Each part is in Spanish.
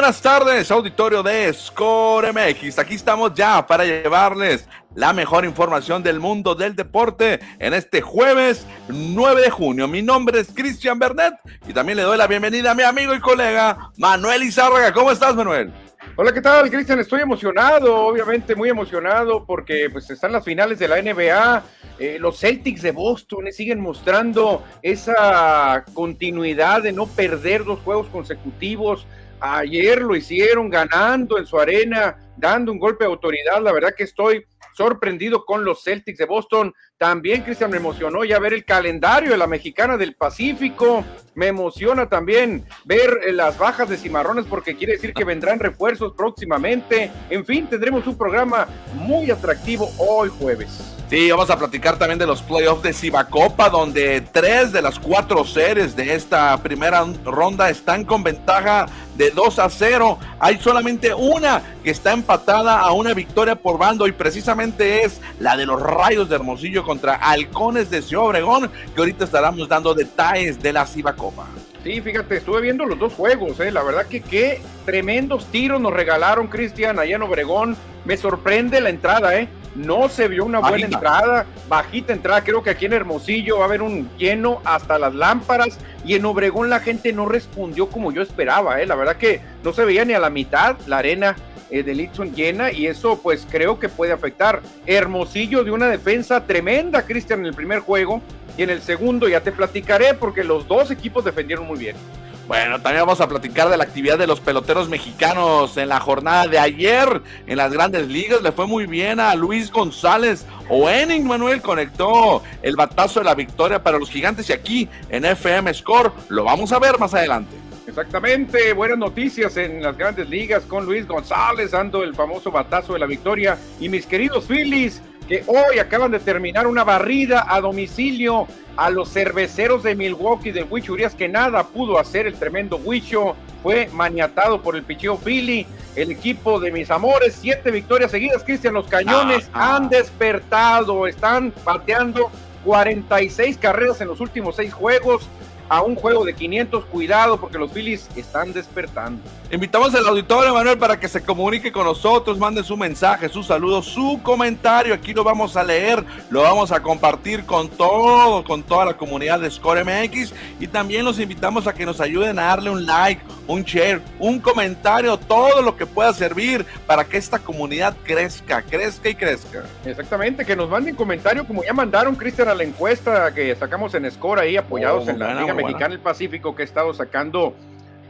Buenas tardes, auditorio de Score MX. Aquí estamos ya para llevarles la mejor información del mundo del deporte en este jueves 9 de junio. Mi nombre es Cristian Bernet y también le doy la bienvenida a mi amigo y colega Manuel Izárraga. ¿Cómo estás, Manuel? Hola, ¿qué tal, Cristian? Estoy emocionado, obviamente muy emocionado porque pues están las finales de la NBA. Eh, los Celtics de Boston siguen mostrando esa continuidad de no perder dos juegos consecutivos. Ayer lo hicieron ganando en su arena, dando un golpe de autoridad. La verdad que estoy sorprendido con los Celtics de Boston. También, Cristian, me emocionó ya ver el calendario de la Mexicana del Pacífico. Me emociona también ver eh, las bajas de Cimarrones porque quiere decir que vendrán refuerzos próximamente. En fin, tendremos un programa muy atractivo hoy jueves. Sí, vamos a platicar también de los playoffs de Cibacopa, donde tres de las cuatro series de esta primera ronda están con ventaja de 2 a 0. Hay solamente una que está empatada a una victoria por bando y precisamente es la de los Rayos de Hermosillo contra Halcones de Ciudad Obregón, que ahorita estaremos dando detalles de la Cibacopa. Sí, fíjate, estuve viendo los dos juegos, eh. la verdad que qué tremendos tiros nos regalaron Cristian allá en Obregón. Me sorprende la entrada, ¿eh? No se vio una buena entrada, bajita entrada. Creo que aquí en Hermosillo va a haber un lleno hasta las lámparas. Y en Obregón la gente no respondió como yo esperaba. ¿eh? La verdad que no se veía ni a la mitad la arena eh, de Litson llena. Y eso, pues creo que puede afectar. Hermosillo de una defensa tremenda, Cristian, en el primer juego. Y en el segundo ya te platicaré porque los dos equipos defendieron muy bien. Bueno, también vamos a platicar de la actividad de los peloteros mexicanos en la jornada de ayer en las grandes ligas. Le fue muy bien a Luis González. O Enning Manuel conectó el batazo de la victoria para los gigantes y aquí en FM Score lo vamos a ver más adelante. Exactamente, buenas noticias en las grandes ligas con Luis González dando el famoso batazo de la victoria. Y mis queridos Phillies, que hoy acaban de terminar una barrida a domicilio a los cerveceros de Milwaukee de Huicho Urias, que nada pudo hacer el tremendo Huicho, fue maniatado por el picheo Philly, el equipo de mis amores, siete victorias seguidas, Cristian, los cañones ah, ah. han despertado, están pateando 46 carreras en los últimos seis juegos, a un juego de 500. Cuidado porque los Phillies están despertando. Invitamos al auditorio, Manuel, para que se comunique con nosotros, mande su mensaje, su saludo, su comentario. Aquí lo vamos a leer, lo vamos a compartir con todo, con toda la comunidad de Score MX. Y también los invitamos a que nos ayuden a darle un like, un share, un comentario, todo lo que pueda servir para que esta comunidad crezca, crezca y crezca. Exactamente, que nos manden comentario, como ya mandaron, Cristian, a la encuesta que sacamos en Score ahí, apoyados oh, en la Liga Mexicana del Pacífico, que ha estado sacando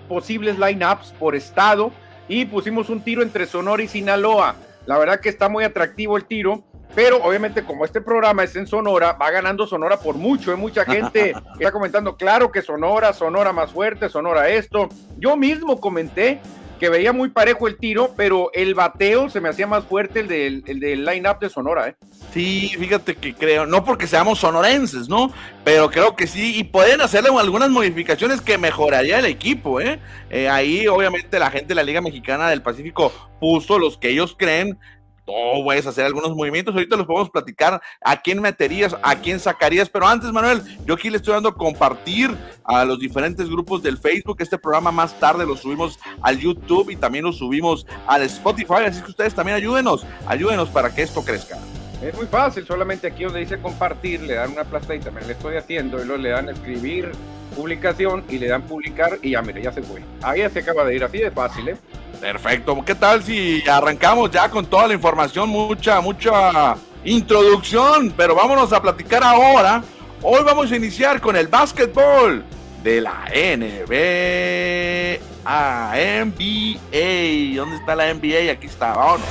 posibles lineups por estado y pusimos un tiro entre Sonora y Sinaloa. La verdad que está muy atractivo el tiro, pero obviamente como este programa es en Sonora, va ganando Sonora por mucho. Hay ¿eh? mucha gente está comentando, claro que Sonora, Sonora más fuerte, Sonora esto. Yo mismo comenté que veía muy parejo el tiro, pero el bateo se me hacía más fuerte el del, el del line-up de Sonora, ¿eh? Sí, fíjate que creo, no porque seamos sonorenses, ¿no? Pero creo que sí, y pueden hacerle algunas modificaciones que mejoraría el equipo, ¿eh? ¿eh? Ahí, obviamente, la gente de la Liga Mexicana del Pacífico puso los que ellos creen Oh, puedes hacer algunos movimientos. Ahorita los podemos platicar a quién meterías, a quién sacarías. Pero antes, Manuel, yo aquí le estoy dando compartir a los diferentes grupos del Facebook. Este programa más tarde lo subimos al YouTube y también lo subimos al Spotify. Así que ustedes también ayúdenos, ayúdenos para que esto crezca. Es muy fácil, solamente aquí donde dice compartir, le dan una y también le estoy haciendo, y luego le dan escribir publicación y le dan publicar y ya, mire, ya se fue. Ahí ya se acaba de ir, así de fácil, ¿eh? Perfecto. ¿Qué tal si arrancamos ya con toda la información? Mucha, mucha introducción, pero vámonos a platicar ahora. Hoy vamos a iniciar con el básquetbol de la NBA. NBA. ¿Dónde está la NBA? Aquí está, vámonos.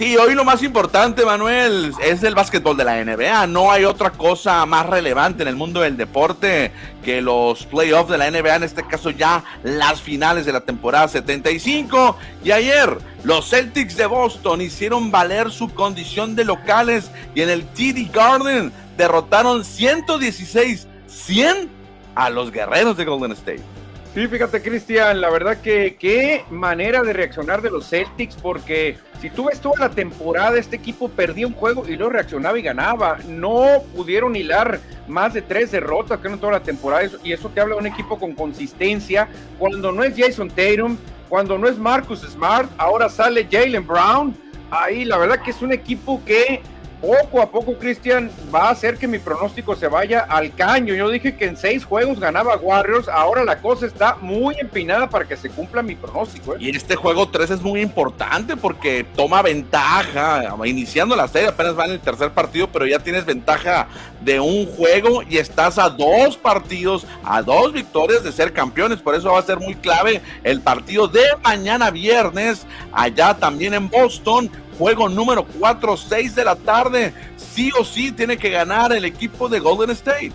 Sí, hoy lo más importante, Manuel, es el básquetbol de la NBA. No hay otra cosa más relevante en el mundo del deporte que los playoffs de la NBA, en este caso ya las finales de la temporada 75. Y ayer los Celtics de Boston hicieron valer su condición de locales y en el TD Garden derrotaron 116-100 a los guerreros de Golden State. Sí, fíjate, Cristian, la verdad que qué manera de reaccionar de los Celtics, porque si tú ves toda la temporada, este equipo perdía un juego y luego reaccionaba y ganaba. No pudieron hilar más de tres derrotas que en toda la temporada, y eso te habla de un equipo con consistencia. Cuando no es Jason Tatum, cuando no es Marcus Smart, ahora sale Jalen Brown. Ahí la verdad que es un equipo que poco a poco, Cristian, va a hacer que mi pronóstico se vaya al caño. Yo dije que en seis juegos ganaba Warriors, ahora la cosa está muy empinada para que se cumpla mi pronóstico. ¿eh? Y este juego 3 es muy importante porque toma ventaja, iniciando la serie, apenas va en el tercer partido, pero ya tienes ventaja de un juego y estás a dos partidos, a dos victorias de ser campeones. Por eso va a ser muy clave el partido de mañana viernes, allá también en Boston juego número 4, 6 de la tarde. Sí o sí tiene que ganar el equipo de Golden State.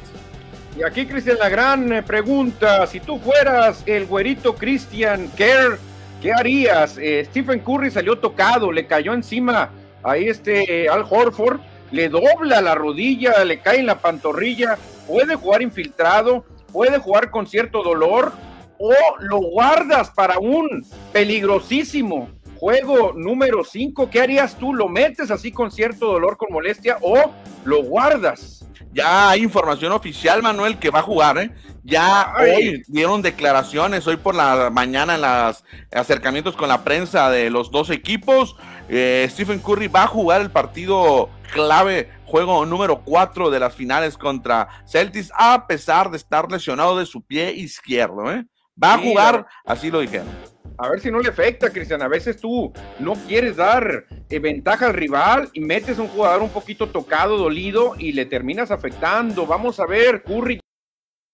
Y aquí, Cristian, la gran eh, pregunta: si tú fueras el güerito Christian Kerr, ¿qué harías? Eh, Stephen Curry salió tocado, le cayó encima a este Al Horford, le dobla la rodilla, le cae en la pantorrilla, puede jugar infiltrado, puede jugar con cierto dolor, o lo guardas para un peligrosísimo Juego número 5, ¿qué harías tú? ¿Lo metes así con cierto dolor, con molestia o lo guardas? Ya hay información oficial, Manuel, que va a jugar, ¿eh? Ya hoy dieron declaraciones, hoy por la mañana en los acercamientos con la prensa de los dos equipos. Eh, Stephen Curry va a jugar el partido clave, juego número 4 de las finales contra Celtics, a pesar de estar lesionado de su pie izquierdo, ¿eh? Va a jugar, así lo dijeron a ver si no le afecta, Cristian. A veces tú no quieres dar eh, ventaja al rival y metes a un jugador un poquito tocado, dolido y le terminas afectando. Vamos a ver, Curry.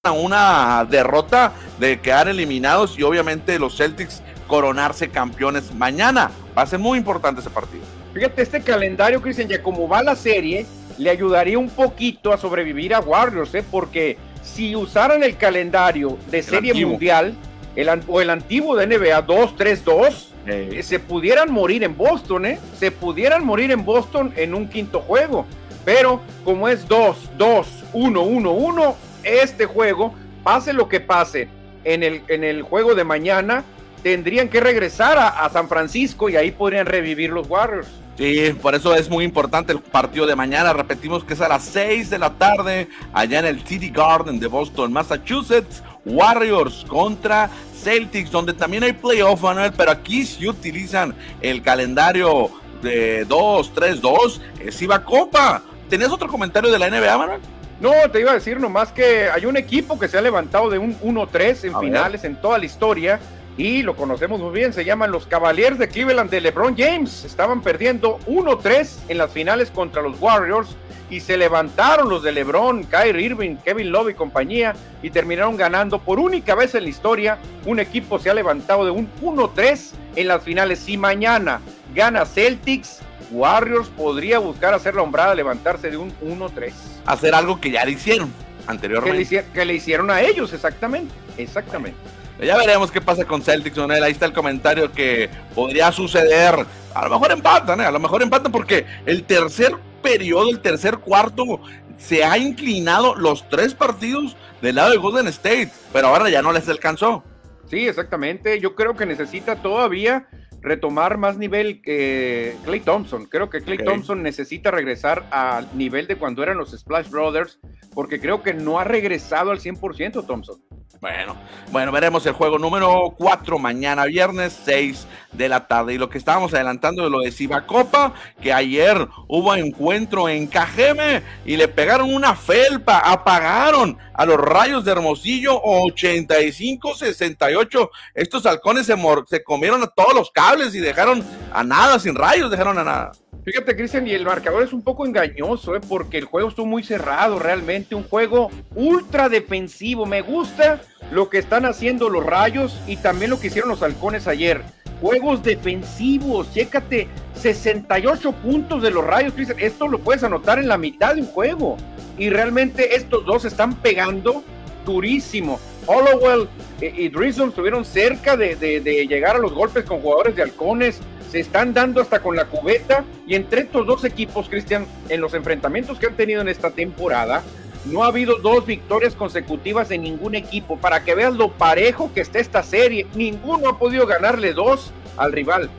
Una derrota de quedar eliminados y obviamente los Celtics coronarse campeones mañana. Va a ser muy importante ese partido. Fíjate, este calendario, Cristian, ya como va la serie, le ayudaría un poquito a sobrevivir a Warriors, ¿eh? porque si usaran el calendario de serie mundial el, o el antiguo de NBA 2-3-2, eh, se pudieran morir en Boston, ¿eh? Se pudieran morir en Boston en un quinto juego. Pero como es 2-2-1-1-1, este juego, pase lo que pase en el, en el juego de mañana, tendrían que regresar a, San Francisco y ahí podrían revivir los Warriors. Sí, por eso es muy importante el partido de mañana. Repetimos que es a las 6 de la tarde, allá en el City Garden de Boston, Massachusetts. Warriors contra Celtics, donde también hay playoff, Manuel, pero aquí sí utilizan el calendario de 2-3-2, es iba Copa. ¿Tenías otro comentario de la NBA, Manuel? No, te iba a decir nomás que hay un equipo que se ha levantado de un 1-3 en finales en toda la historia y lo conocemos muy bien, se llaman los Cavaliers de Cleveland de LeBron James. Estaban perdiendo 1-3 en las finales contra los Warriors y se levantaron los de LeBron, Kyrie Irving, Kevin Love y compañía y terminaron ganando por única vez en la historia. Un equipo se ha levantado de un 1-3 en las finales. Si mañana gana Celtics, Warriors podría buscar hacer la hombrada, levantarse de un 1-3. Hacer algo que ya le hicieron anteriormente. Que le, hicieron a ellos, exactamente. Exactamente. Ya veremos qué pasa con Celtics, Ahí está el comentario que podría suceder. A lo mejor empatan, ¿eh? A lo mejor empatan porque el tercer periodo, el tercer cuarto, se ha inclinado los tres partidos del lado de Golden State, pero ahora ya no les alcanzó. Sí, exactamente. Yo creo que necesita todavía retomar más nivel que Clay Thompson. Creo que Clay Thompson necesita regresar al nivel de cuando eran los Splash Brothers, porque creo que no ha regresado al 100% Thompson. Bueno, bueno, veremos el juego número 4 mañana viernes 6 de la tarde. Y lo que estábamos adelantando de lo de Copa, que ayer hubo encuentro en Cajeme y le pegaron una felpa, apagaron a los rayos de Hermosillo 85-68. Estos halcones se, se comieron a todos los y dejaron a nada, sin rayos, dejaron a nada. Fíjate, Cristian, y el marcador es un poco engañoso, ¿eh? porque el juego estuvo muy cerrado, realmente un juego ultra defensivo. Me gusta lo que están haciendo los Rayos y también lo que hicieron los Halcones ayer. Juegos defensivos, chécate, 68 puntos de los Rayos, Cristian. Esto lo puedes anotar en la mitad de un juego. Y realmente estos dos están pegando durísimo. Hollowell y Drizzle estuvieron cerca de, de llegar a los golpes con jugadores de Halcones se están dando hasta con la cubeta y entre estos dos equipos, Cristian, en los enfrentamientos que han tenido en esta temporada, no ha habido dos victorias consecutivas de ningún equipo. Para que veas lo parejo que está esta serie, ninguno ha podido ganarle dos al rival.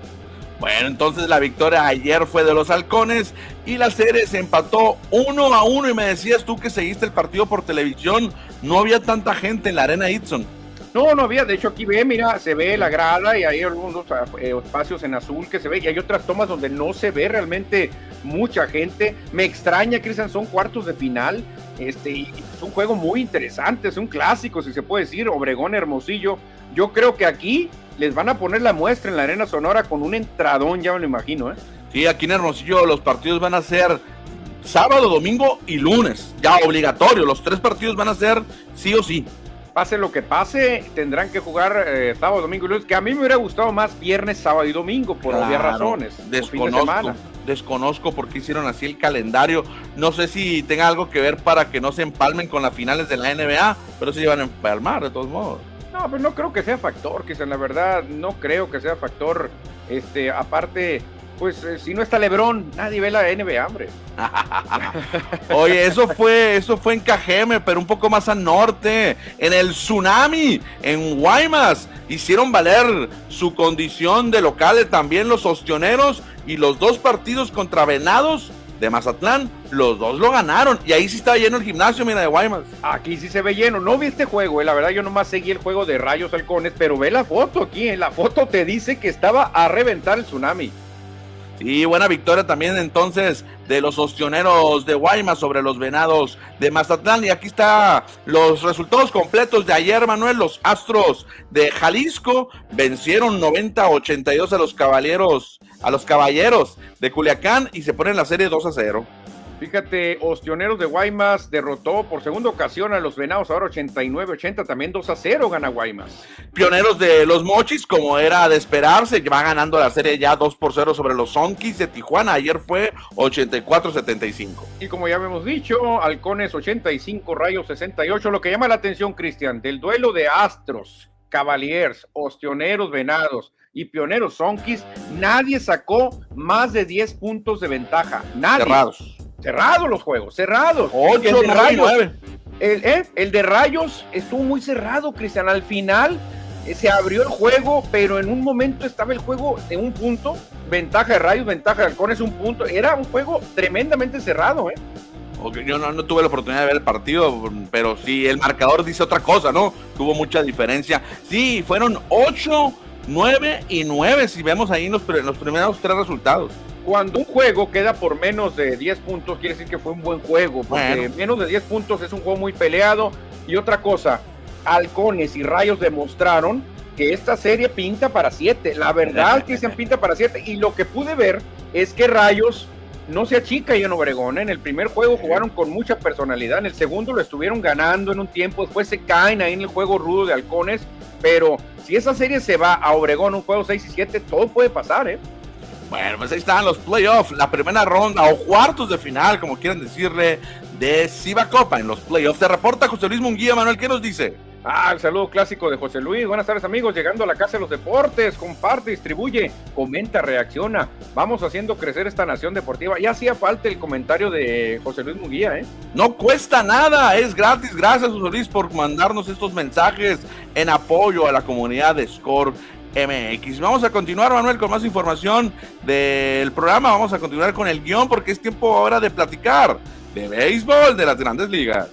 Bueno, entonces la victoria ayer fue de los halcones y la serie se empató uno a uno y me decías tú que seguiste el partido por televisión, no había tanta gente en la arena Itson. No, no había, de hecho aquí ve, mira, se ve la grada y hay algunos eh, espacios en azul que se ve y hay otras tomas donde no se ve realmente mucha gente. Me extraña, Cristian, son cuartos de final. Este, es un juego muy interesante, es un clásico, si se puede decir, Obregón Hermosillo. Yo creo que aquí les van a poner la muestra en la Arena Sonora con un entradón, ya me lo imagino, ¿eh? Sí, aquí en Hermosillo los partidos van a ser sábado, domingo y lunes, ya obligatorio. Los tres partidos van a ser sí o sí pase lo que pase, tendrán que jugar eh, sábado, domingo y lunes, que a mí me hubiera gustado más viernes, sábado y domingo, por obvias razones. Desconozco, desconozco por qué hicieron así el calendario. No sé si tenga algo que ver para que no se empalmen con las finales de la NBA, pero se llevan a empalmar de todos modos. No, pero no creo que sea factor, quizá la verdad, no creo que sea factor. Este, aparte, pues eh, si no está Lebron, nadie ve la NBA, hombre. Oye, eso fue, eso fue en Cajeme, pero un poco más al norte, en el tsunami, en Guaymas. Hicieron valer su condición de locales también los ostioneros y los dos partidos contra Venados de Mazatlán, los dos lo ganaron. Y ahí sí estaba lleno el gimnasio, mira, de Guaymas. Aquí sí se ve lleno. No vi este juego, eh. la verdad yo nomás seguí el juego de Rayos Halcones, pero ve la foto aquí. En la foto te dice que estaba a reventar el tsunami. Y buena victoria también entonces de los ostioneros de Guaymas sobre los venados de Mazatlán. Y aquí está los resultados completos de ayer, Manuel. Los Astros de Jalisco vencieron 90-82 a los caballeros, a los caballeros de Culiacán y se ponen la serie 2 a 0. Fíjate, Ostioneros de Guaymas derrotó por segunda ocasión a los Venados, ahora 89-80, también 2 a 0 gana Guaymas. Pioneros de los Mochis, como era de esperarse, va ganando la serie ya 2 por 0 sobre los Sonkis de Tijuana, ayer fue 84-75. Y como ya hemos dicho, Halcones 85, Rayos 68, lo que llama la atención, Cristian, del duelo de Astros, Cavaliers, Ostioneros, Venados y Pioneros Sonkis, nadie sacó más de 10 puntos de ventaja. Nadie. Cerrados. Cerrados los juegos, cerrados. 8, el de Rayos, el, eh, el, de Rayos estuvo muy cerrado, Cristian. Al final eh, se abrió el juego, pero en un momento estaba el juego en un punto. Ventaja de Rayos, ventaja de Halcones, un punto. Era un juego tremendamente cerrado, ¿eh? yo no, no, tuve la oportunidad de ver el partido, pero sí, el marcador dice otra cosa, ¿no? Tuvo mucha diferencia. Sí, fueron 8, 9 y 9, si vemos ahí los, los primeros tres resultados cuando un juego queda por menos de 10 puntos, quiere decir que fue un buen juego, porque menos de 10 puntos es un juego muy peleado. Y otra cosa, Halcones y Rayos demostraron que esta serie pinta para 7. La verdad que se pinta para 7. Y lo que pude ver es que Rayos no se achica y en Obregón. En el primer juego jugaron con mucha personalidad, en el segundo lo estuvieron ganando en un tiempo, después se caen ahí en el juego rudo de Halcones. Pero si esa serie se va a Obregón, un juego 6 y 7, todo puede pasar, ¿eh? Bueno, pues ahí están los playoffs, la primera ronda o cuartos de final, como quieran decirle, de Ciba Copa en los playoffs. Te reporta José Luis Munguía, Manuel, ¿qué nos dice? Ah, el saludo clásico de José Luis. Buenas tardes, amigos. Llegando a la Casa de los Deportes. Comparte, distribuye, comenta, reacciona. Vamos haciendo crecer esta nación deportiva. Ya hacía falta el comentario de José Luis Munguía, ¿eh? No cuesta nada, es gratis. Gracias, José Luis, por mandarnos estos mensajes en apoyo a la comunidad de Score MX. Vamos a continuar, Manuel, con más información del programa. Vamos a continuar con el guion porque es tiempo ahora de platicar de béisbol de las grandes ligas.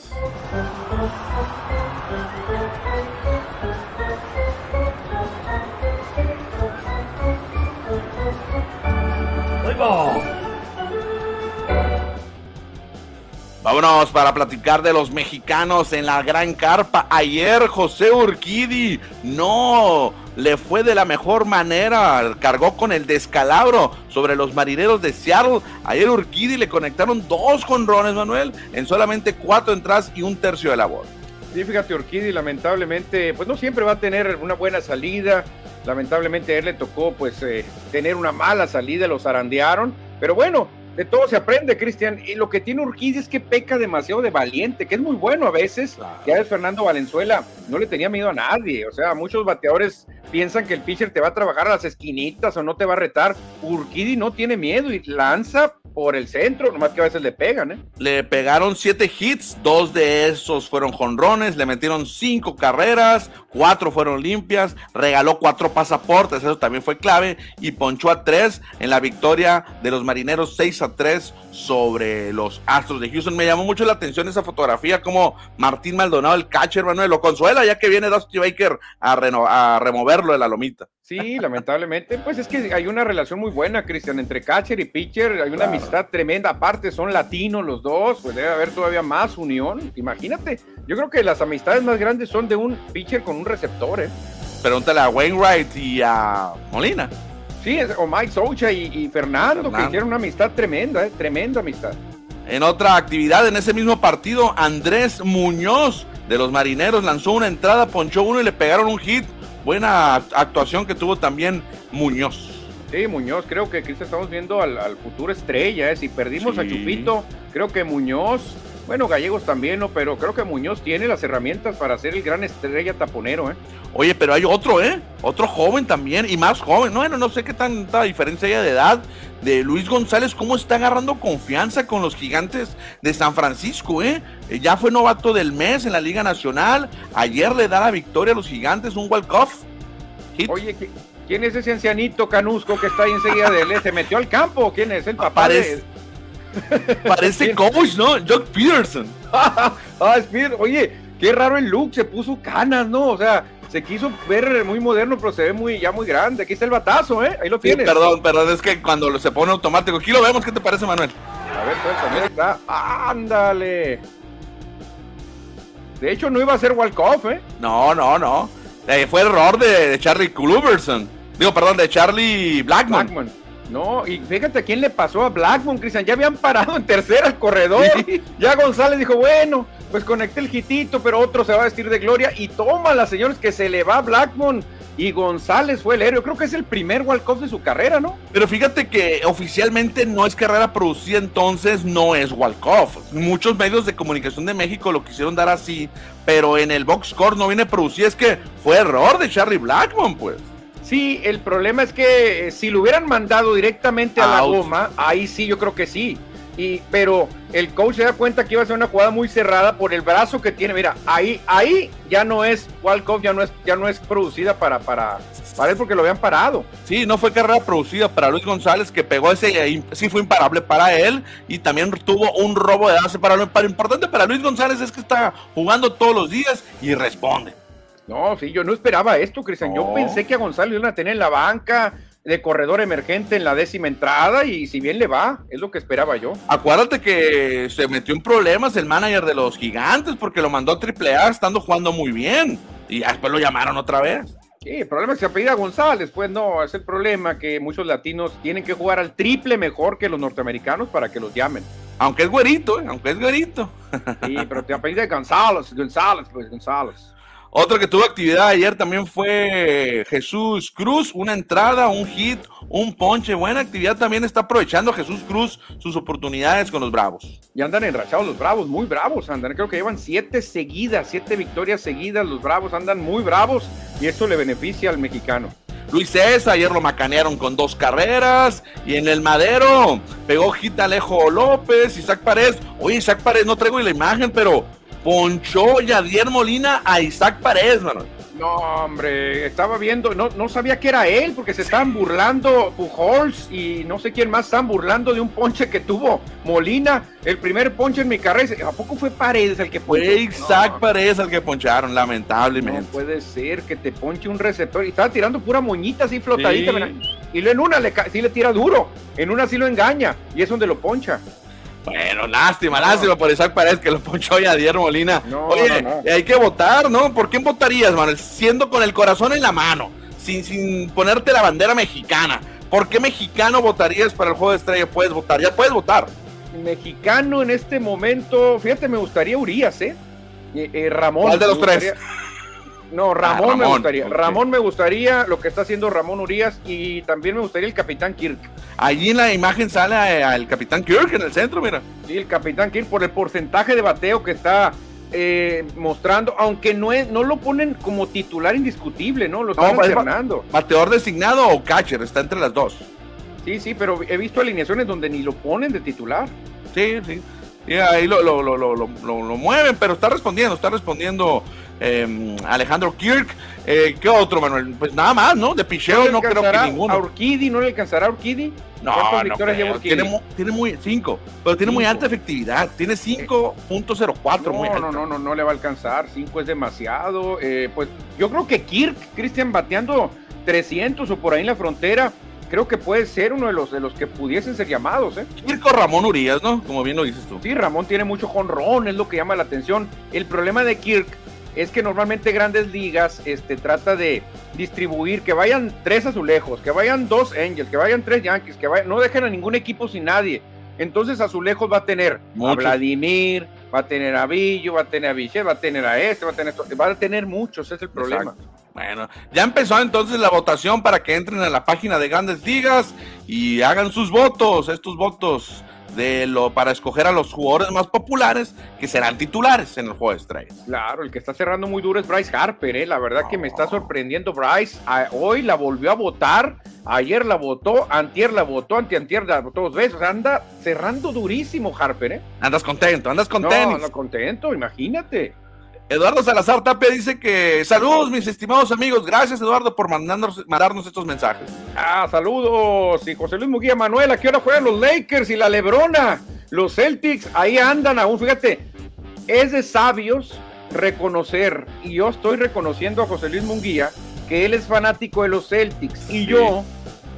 Vámonos para platicar de los mexicanos en la gran carpa. Ayer José Urquidi no le fue de la mejor manera, cargó con el descalabro sobre los marineros de Seattle. Ayer Urquidi le conectaron dos jonrones, Manuel, en solamente cuatro entradas y un tercio de labor. Sí, fíjate, Urquidi lamentablemente, pues no siempre va a tener una buena salida. Lamentablemente a él le tocó pues eh, tener una mala salida, lo zarandearon. Pero bueno, de todo se aprende, Cristian. Y lo que tiene Urquidi es que peca demasiado de valiente, que es muy bueno a veces. Ya es Fernando Valenzuela no le tenía miedo a nadie. O sea, muchos bateadores piensan que el pitcher te va a trabajar a las esquinitas o no te va a retar. Urquidi no tiene miedo y lanza por el centro, nomás que a veces le pegan, ¿eh? Le pegaron siete hits, dos de esos fueron jonrones, le metieron cinco carreras, cuatro fueron limpias, regaló cuatro pasaportes, eso también fue clave, y ponchó a tres en la victoria de los marineros 6 a 3 sobre los Astros de Houston. Me llamó mucho la atención esa fotografía, como Martín Maldonado, el catcher, Manuel, lo consuela, ya que viene Dusty Baker a, a removerlo de la lomita. Sí, lamentablemente, pues es que hay una relación muy buena, Cristian, entre catcher y pitcher, hay una amistad tremenda, aparte son latinos los dos, pues debe haber todavía más unión, imagínate, yo creo que las amistades más grandes son de un pitcher con un receptor, ¿eh? Pregúntale a Wainwright y a Molina. Sí, o Mike Socha y, Fernando, que hicieron una amistad tremenda, ¿eh? tremenda amistad. En otra actividad, en ese mismo partido, Andrés Muñoz de los Marineros lanzó una entrada, ponchó uno y le pegaron un hit buena actuación que tuvo también Muñoz. Sí, Muñoz, creo que aquí estamos viendo al, futuro estrella. ¿eh? Si perdimos a Chupito, creo que Muñoz, bueno, Gallegos también, ¿no? pero creo que Muñoz tiene las herramientas para ser el gran estrella taponero. ¿eh? Oye, pero hay otro, ¿eh? Otro joven también, y más joven. Bueno, no sé qué tanta diferencia hay de edad de Luis González, cómo está agarrando confianza con los gigantes de San Francisco, ¿eh? eh ya fue novato del mes en la Liga Nacional. Ayer le da la victoria a los gigantes, un walk-off. Oye, ¿quién es ese ancianito canusco que está ahí enseguida de él? ¿Se metió al campo? ¿Quién es el papá Parece, Parece coach, ¿no? Jock Peterson. ah, Oye, qué raro el look, se puso canas, ¿no? O sea, se quiso ver muy moderno, pero se ve muy, ya muy grande. Aquí está el batazo, ¿eh? Ahí lo tienes. perdón, perdón, es que cuando se pone automático. Aquí lo vemos, ¿qué te parece, Manuel? A ver, pues también está. ¡Ándale! De hecho, no iba a ser walk-off, ¿eh? No, no, no. Eh, fue error de, Charlie Kluberson. Digo, perdón, de Charlie Blackman. Blackman. No, y fíjate a quién le pasó a Blackmon, Cristian. Ya habían parado en tercera el corredor. Ya González dijo, bueno, pues conecté el hitito, pero otro se va a vestir de gloria. Y toma las señores que se le va Blackmon. Y González fue el héroe. Creo que es el primer walk-off de su carrera, ¿no? Pero fíjate que oficialmente no es carrera producida, entonces no es walk-off. Muchos medios de comunicación de México lo quisieron dar así, pero en el box score no viene producida. Es que fue error de Charlie Blackmon, pues. Sí, el problema es que eh, si lo hubieran mandado directamente a la goma, ahí sí, yo creo que sí. Y, pero el coach se da cuenta que iba a ser una jugada muy cerrada por el brazo que tiene. Mira, ahí, ahí ya no es Walcott, ya no es, ya no es producida para, para, para él porque lo habían parado. Sí, no fue carrera producida para Luis González, que pegó ese, sí fue imparable para él, y también tuvo un robo de base para lo importante para Luis González es que está jugando todos los días y responde. No, sí, yo no esperaba esto, Cristian. Yo pensé que a Gonzalo iban a tener en la banca de corredor emergente en la décima entrada y si bien le va, es lo que esperaba yo. Acuérdate que se metió en problemas el manager de los gigantes porque lo mandó a AAA estando jugando muy bien y después lo llamaron otra vez. Sí, el problema es que se apellida González, pues no, es el problema que muchos latinos tienen que jugar al triple mejor que los norteamericanos para que los llamen. Aunque es güerito, ¿eh? aunque es güerito. Sí, pero te apellida González, González, pues González. Otro que tuvo actividad ayer también fue Jesús Cruz, una entrada, un hit, un ponche, buena actividad también está aprovechando Jesús Cruz sus oportunidades con los Bravos. Y andan enrachados los Bravos, muy bravos andan, creo que llevan siete seguidas, siete victorias seguidas, los Bravos andan muy bravos y eso le beneficia al mexicano. Luis César, ayer lo macanearon con dos carreras. Y en el madero pegó hit Alejo López, Isaac Paredes. Oye, Isaac Paredes, no traigo la imagen, pero ponchó Yadier Molina a Isaac Paredes, mano. No, hombre, estaba viendo, no, no sabía que era él, porque se estaban burlando Pujols y no sé quién más, estaban burlando de un ponche que tuvo Molina, el primer ponche en mi carrera. ¿A poco fue Paredes el que ponchó? Fue Isaac Paredes el que poncharon, lamentablemente. No puede ser que te ponche un receptor. Y estaba tirando pura moñita así flotadita. Y en una le, sí le tira duro, en una sí lo engaña, y es donde lo poncha. Bueno, lástima, lástima por Isaac Paredes que lo ponchó ya Dier Molina. Oye, hay que votar, ¿no? ¿Por quién votarías, Manuel? Siendo con el corazón en la mano, sin, sin ponerte la bandera mexicana. ¿Por qué mexicano votarías para el juego de estrella? Puedes votar, ya puedes votar. Mexicano en este momento, fíjate, me gustaría Urias, ¿eh? eh, eh Ramón. ¿Cuál de los tres? No, Ramón, me gustaría. Ramón me gustaría lo que está haciendo Ramón Urias y también me gustaría el Capitán Kirk. Allí en la imagen sale el Capitán Kirk en el centro, mira. Sí, el Capitán Kirk por el porcentaje de bateo que está eh, mostrando, aunque no, es, no lo ponen como titular indiscutible, ¿no? Lo están no, ¿Bateador designado o catcher? Está entre las dos. Sí, sí, pero he visto alineaciones donde ni lo ponen de titular. Sí, sí. Y ahí lo, lo, lo, lo, mueven, pero está respondiendo, está respondiendo em, Alejandro Kirk. Eh, ¿Qué otro, Manuel? Pues nada más, ¿no? De picheo no, creo que ninguno. ¿A Urquidi no le alcanzará a Urquidi? No, no tiene, tiene, muy cinco, pero tiene muy alta efectividad. Tiene 5.04 no, muy No, no, no, no le va a alcanzar. 5 es demasiado. Eh, pues yo creo que Kirk, Cristian, bateando 300 o por ahí en la frontera, creo que puede ser uno de los de los que pudiesen ser llamados, ¿eh? Kirk Ramón Urias, ¿no? Como bien lo dices tú. Sí, Ramón tiene mucho jonrón, es lo que llama la atención. El problema de Kirk es que normalmente Grandes Ligas este, trata de distribuir, que vayan tres azulejos, que vayan dos Angels, que vayan tres Yankees, que vayan, no dejen a ningún equipo sin nadie. Entonces azulejos va a tener a Vladimir, va a tener a Villo, va a tener a Vichet, va a tener a este, va a tener, va a tener muchos, ese es el problema. Bueno, ya empezó entonces la votación para que entren a la página de Grandes Ligas y hagan sus votos, estos votos de lo para escoger a los jugadores más populares que serán titulares en el juego de estrellas. Claro, el que está cerrando muy duro es Bryce Harper, ¿eh? la verdad que me está sorprendiendo Bryce. hoy la volvió a votar, ayer la votó, antier la votó, antiantier la votó dos veces. anda cerrando durísimo Harper, ¿eh? Andas contento, andas contento. No, contento, imagínate. Eduardo Salazar Tapia dice que saludos mis estimados amigos, gracias Eduardo por mandarnos, mandarnos estos mensajes. Ah, saludos. Y José Luis Muguía Manuel, aquí ahora juegan los Lakers y la Lebrona. Los Celtics ahí andan aún, fíjate, es de sabios reconocer, y yo estoy reconociendo a José Luis Munguía, que él es fanático de los Celtics y yo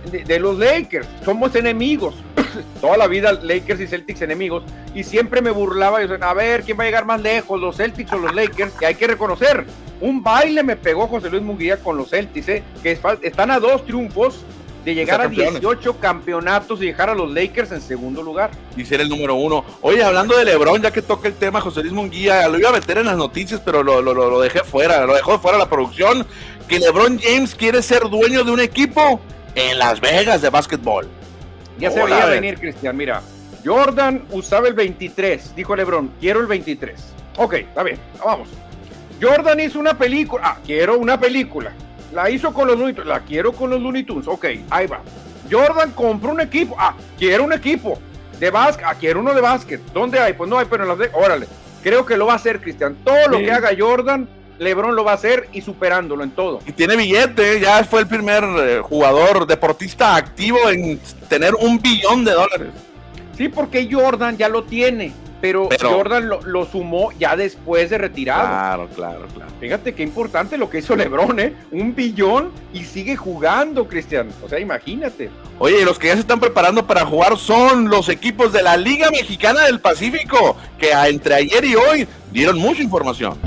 de, los Lakers. Somos enemigos. Toda la vida Lakers y Celtics enemigos. Y siempre me burlaba. Y decía, a ver, ¿quién va a llegar más lejos? ¿Los Celtics o los Lakers? Y hay que reconocer. Un baile me pegó José Luis Munguía con los Celtics, ¿eh? que están a dos triunfos de llegar a 18 campeonatos y dejar a los Lakers en segundo lugar. Y ser el número uno. Oye, hablando de LeBron, ya que toca el tema, José Luis Munguía, lo iba a meter en las noticias, pero lo, lo, lo dejé fuera, lo dejó fuera la producción, que LeBron James quiere ser dueño de un equipo en Las Vegas de básquetbol. Ya se veía venir, Cristian. Mira, Jordan usaba el 23, dijo LeBron, quiero el 23. Ok, está bien, vamos. Jordan hizo una película, ah, quiero una película. La hizo con los Looney Tunes, la quiero con los Looney Tunes. Ok, ahí va. Jordan compró un equipo, ah, quiero un equipo. De básquet, ah, quiero uno de básquet. ¿Dónde hay? Pues no hay, pero en las de... Órale, creo que lo va a hacer, Cristian. Todo lo que haga Jordan LeBron lo va a hacer y superándolo en todo. Y tiene billete, ya fue el primer eh, jugador deportista activo en tener un billón de dólares. Sí, porque Jordan ya lo tiene, pero, Jordan lo, sumó ya después de retirado. Claro, claro, claro. Fíjate qué importante lo que hizo LeBron, ¿eh? Un billón y sigue jugando, Cristian. O sea, imagínate. Oye, los que ya se están preparando para jugar son los equipos de la Liga Mexicana del Pacífico, que entre ayer y hoy dieron mucha información.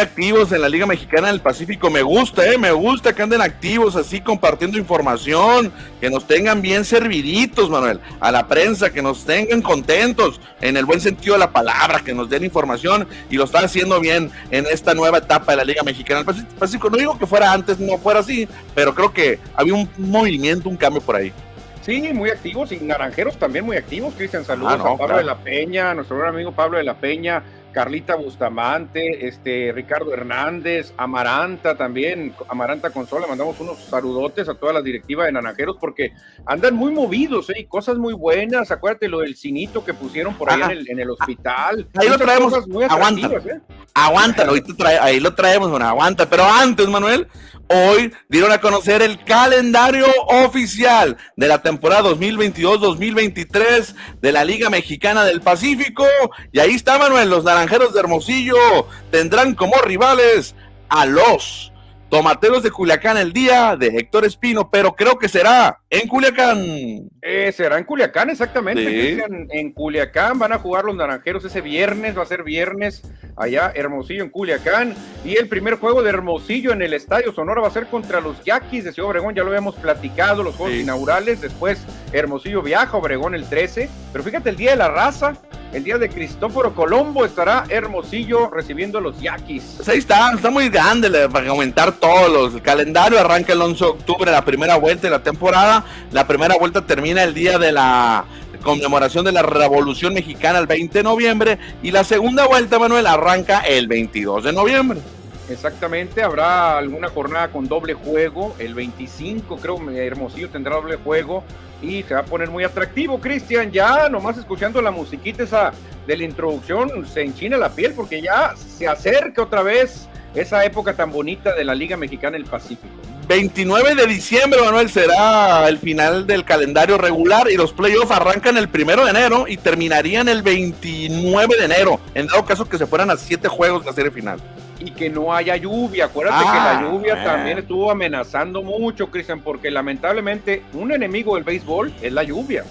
Activos en la Liga Mexicana del Pacífico. Me gusta, eh, me gusta que anden activos así compartiendo información, que nos tengan bien serviditos, Manuel, a la prensa, que nos tengan contentos en el buen sentido de la palabra, que nos den información y lo están haciendo bien en esta nueva etapa de la Liga Mexicana del Pacífico. No digo que fuera antes, no fuera así, pero creo que había un movimiento, un cambio por ahí. Sí, muy activos y naranjeros también muy activos. Cristian, saludos ah, a Pablo de la Peña, nuestro buen amigo Pablo de la Peña, Carlita Bustamante, este, Ricardo Hernández, Amaranta también, Amaranta Consola, mandamos unos saludotes a toda la directiva de Naranjeros porque andan muy movidos, ¿eh? y cosas muy buenas, acuérdate lo del cinito que pusieron por ahí en el, hospital. Ahí lo traemos, aguanta, ¿eh? aguántalo, ahí lo traemos, bueno, aguanta, pero antes, Manuel, hoy dieron a conocer el calendario oficial de la temporada 2022-2023 de la Liga Mexicana del Pacífico. Y ahí está, Manuel, los Naranjeros de Hermosillo tendrán como rivales a los Tomateros de Culiacán el día de Héctor Espino, pero creo que será en Culiacán. Eh, será en Culiacán, exactamente. En, Culiacán van a jugar los naranjeros ese viernes, va a ser viernes allá, Hermosillo en Culiacán. Y el primer juego de Hermosillo en el Estadio Sonora va a ser contra los Yaquis de Ciudad Obregón, ya lo habíamos platicado, los juegos inaugurales. Después Hermosillo viaja Obregón el 13. Pero fíjate, el día de la raza, el día de Cristóforo Colombo estará Hermosillo recibiendo los Yaquis. Pues ahí está, está muy grande para aumentar todos los. El calendario arranca el 11 de octubre, la primera vuelta de la temporada. La primera vuelta termina el día de la conmemoración de la Revolución Mexicana el 20 de noviembre y la segunda vuelta, Manuel, arranca el 22 de noviembre. Exactamente, habrá alguna jornada con doble juego, el 25 creo Hermosillo tendrá doble juego y se va a poner muy atractivo, Cristian, ya nomás escuchando la musiquita esa de la introducción se enchina la piel porque ya se acerca otra vez esa época tan bonita de la Liga Mexicana del Pacífico. 29 de diciembre, Manuel, será el final del calendario regular y los playoffs arrancan el primero de enero y terminarían el 29 de enero, en dado caso que se fueran a siete juegos la serie final y que no haya lluvia. Acuérdate que la ah, lluvia también estuvo amenazando mucho, Cristian, porque lamentablemente un enemigo del béisbol es la lluvia.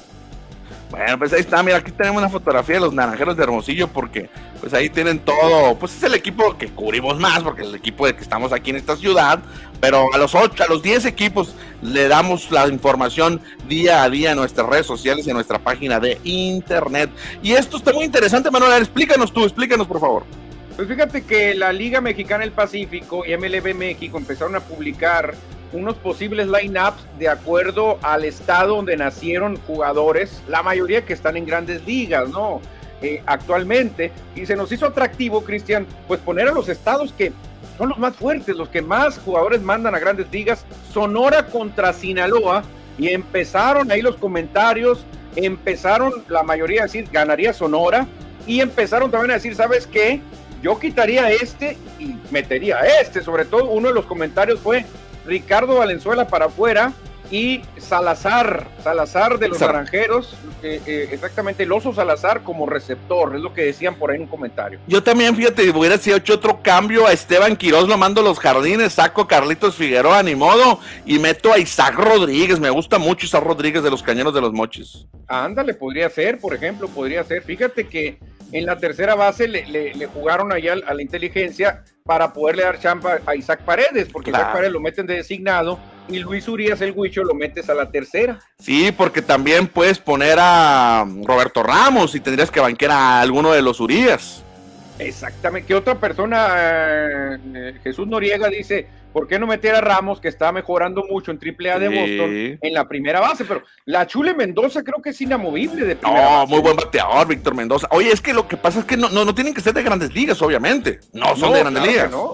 Bueno, pues ahí está, mira, aquí tenemos una fotografía de los naranjeros de Hermosillo, porque pues ahí tienen todo, pues es el equipo que cubrimos más, porque es el equipo de que estamos aquí en esta ciudad, pero a los ocho, a los 10 equipos le damos la información día a día en nuestras redes sociales y en nuestra página de internet. Y esto está muy interesante, Manuel, explícanos tú, explícanos por favor. Pues fíjate que la Liga Mexicana del Pacífico y MLB México empezaron a publicar unos posibles lineups de acuerdo al estado donde nacieron jugadores, la mayoría que están en grandes ligas, ¿no? Eh, actualmente. Y se nos hizo atractivo, Cristian, pues poner a los estados que son los más fuertes, los que más jugadores mandan a grandes ligas. Sonora contra Sinaloa. Y empezaron ahí los comentarios, empezaron la mayoría a decir, ganaría Sonora. Y empezaron también a decir, ¿sabes qué? Yo quitaría este y metería este. Sobre todo, uno de los comentarios fue Ricardo Valenzuela para afuera y Salazar, Salazar de los Naranjeros, eh, eh, exactamente el oso Salazar como receptor, es lo que decían por ahí en un comentario. Yo también, fíjate, hubiera sido hecho otro cambio a Esteban Quiroz, lo mando a los jardines, saco a Carlitos Figueroa, ni modo, y meto a Isaac Rodríguez, me gusta mucho Isaac Rodríguez de los Cañeros de los Mochis. Ándale, podría ser, por ejemplo, podría ser, fíjate que en la tercera base le, jugaron allá a la inteligencia para poderle dar champa a Isaac Paredes, porque Isaac Paredes lo meten de designado y Luis Urias el Huicho lo metes a la tercera. Sí, porque también puedes poner a Roberto Ramos y tendrías que banquear a alguno de los Urias. Exactamente. ¿Qué otra persona, eh, Jesús Noriega, dice, ¿por qué no meter a Ramos, que está mejorando mucho en AAA de Boston, en la primera base? Pero la Chule Mendoza creo que es inamovible de primera No, muy buen bateador, Víctor Mendoza. Oye, es que lo que pasa es que no, no, tienen que ser de grandes ligas, obviamente. No son de grandes ligas. No,